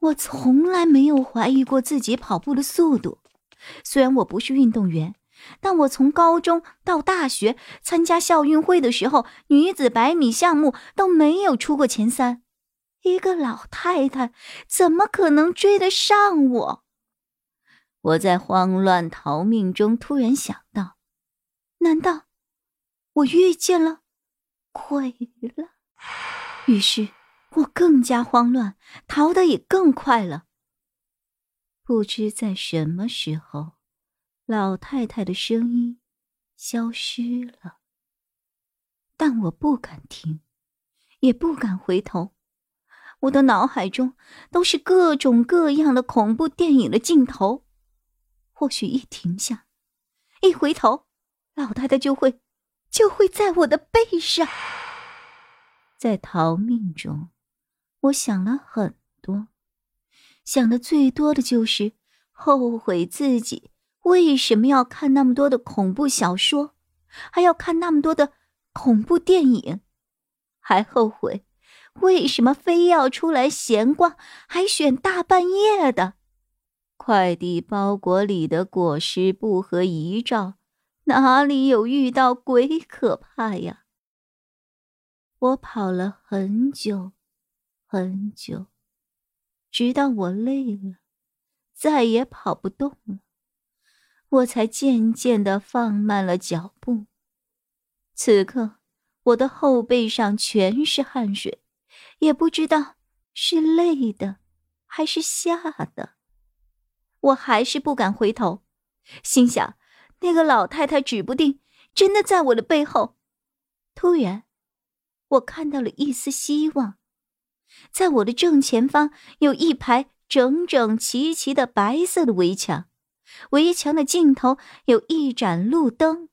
我从来没有怀疑过自己跑步的速度，虽然我不是运动员，但我从高中到大学参加校运会的时候，女子百米项目都没有出过前三。一个老太太怎么可能追得上我？我在慌乱逃命中突然想到：难道我遇见了鬼了？于是。我更加慌乱，逃得也更快了。不知在什么时候，老太太的声音消失了。但我不敢停，也不敢回头。我的脑海中都是各种各样的恐怖电影的镜头。或许一停下，一回头，老太太就会，就会在我的背上。在逃命中。我想了很多，想的最多的就是后悔自己为什么要看那么多的恐怖小说，还要看那么多的恐怖电影，还后悔为什么非要出来闲逛，还选大半夜的。快递包裹里的裹尸布和遗照，哪里有遇到鬼可怕呀？我跑了很久。很久，直到我累了，再也跑不动了，我才渐渐的放慢了脚步。此刻，我的后背上全是汗水，也不知道是累的还是吓的。我还是不敢回头，心想那个老太太指不定真的在我的背后。突然，我看到了一丝希望。在我的正前方有一排整整齐齐的白色的围墙，围墙的尽头有一盏路灯，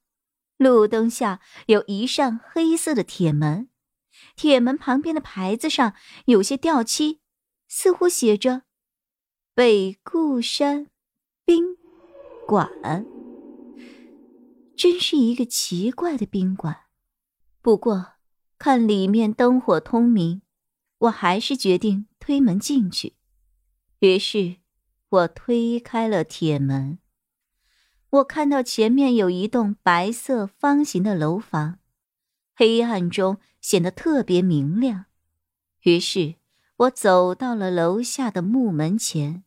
路灯下有一扇黑色的铁门，铁门旁边的牌子上有些掉漆，似乎写着“北固山宾馆”。真是一个奇怪的宾馆，不过看里面灯火通明。我还是决定推门进去，于是，我推开了铁门。我看到前面有一栋白色方形的楼房，黑暗中显得特别明亮。于是，我走到了楼下的木门前，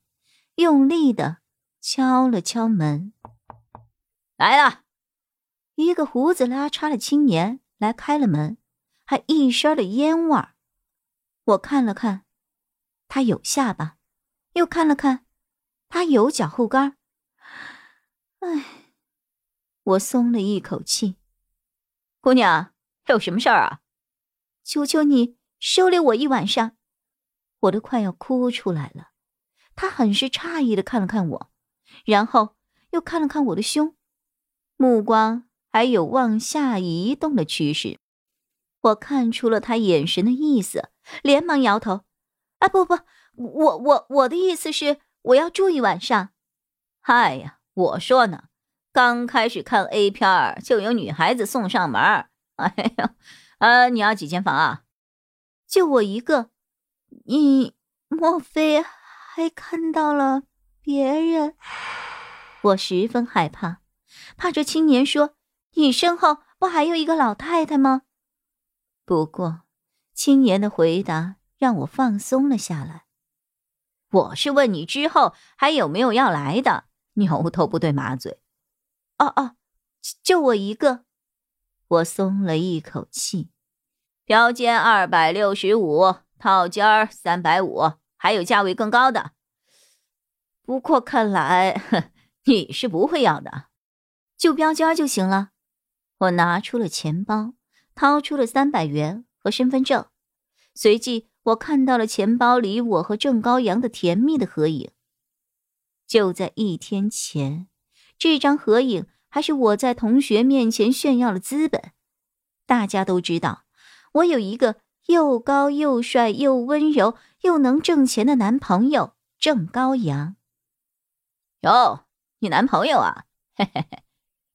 用力的敲了敲门。来了，一个胡子拉碴的青年来开了门，还一身的烟味儿。我看了看，他有下巴；又看了看，他有脚后跟。唉，我松了一口气。姑娘，有什么事儿啊？求求你收留我一晚上，我都快要哭出来了。他很是诧异的看了看我，然后又看了看我的胸，目光还有往下移动的趋势。我看出了他眼神的意思。连忙摇头，啊不不，我我我的意思是我要住一晚上。嗨呀，我说呢，刚开始看 A 片儿就有女孩子送上门。哎呀，呃，你要几间房啊？就我一个。你莫非还看到了别人？我十分害怕，怕这青年说你身后不还有一个老太太吗？不过。青年的回答让我放松了下来。我是问你之后还有没有要来的？牛头不对马嘴。哦哦，就我一个。我松了一口气。标间二百六十五，套间儿三百五，还有价位更高的。不过看来你是不会要的，就标间就行了。我拿出了钱包，掏出了三百元和身份证。随即，我看到了钱包里我和郑高阳的甜蜜的合影。就在一天前，这张合影还是我在同学面前炫耀的资本。大家都知道，我有一个又高又帅又温柔又能挣钱的男朋友郑高阳。哟，你男朋友啊？嘿嘿嘿。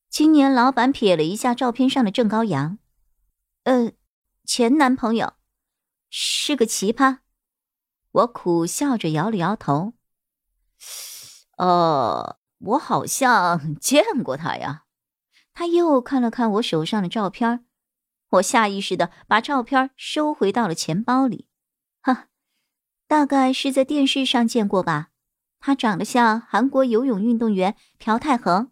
青年老板瞥了一下照片上的郑高阳，呃，前男朋友，是个奇葩。我苦笑着摇了摇头。哦，我好像 见过他呀。他又看了看我手上的照片，我下意识的把照片收回到了钱包里。哈，大概是在电视上见过吧。他长得像韩国游泳运动员朴泰恒，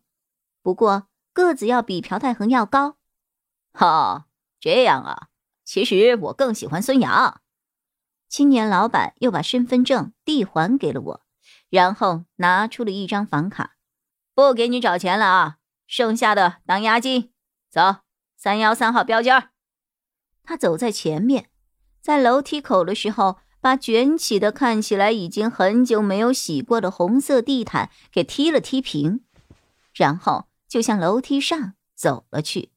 不过个子要比朴泰恒要高。哈，这样啊。其实我更喜欢孙杨。青年老板又把身份证递还给了我，然后拿出了一张房卡，不给你找钱了啊，剩下的当押金。走，三幺三号标间。他走在前面，在楼梯口的时候。把卷起的、看起来已经很久没有洗过的红色地毯给踢了踢平，然后就向楼梯上走了去。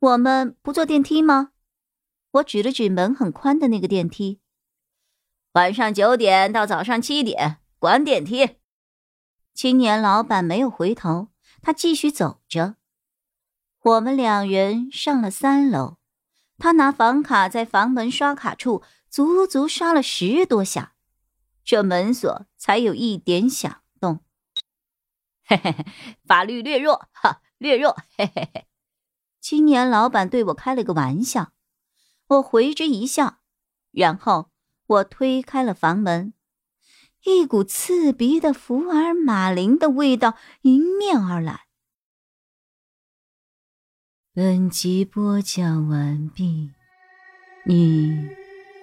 我们不坐电梯吗？我指了指门很宽的那个电梯。晚上九点到早上七点关电梯。青年老板没有回头，他继续走着。我们两人上了三楼，他拿房卡在房门刷卡处。足足刷了十多下，这门锁才有一点响动。嘿嘿嘿，法律略弱，哈，略弱。嘿嘿嘿，青年老板对我开了个玩笑，我回之一笑，然后我推开了房门，一股刺鼻的福尔马林的味道迎面而来。本集播讲完毕，你。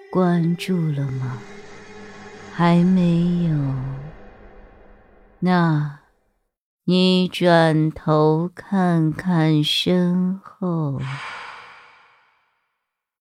关注了吗？还没有？那，你转头看看身后。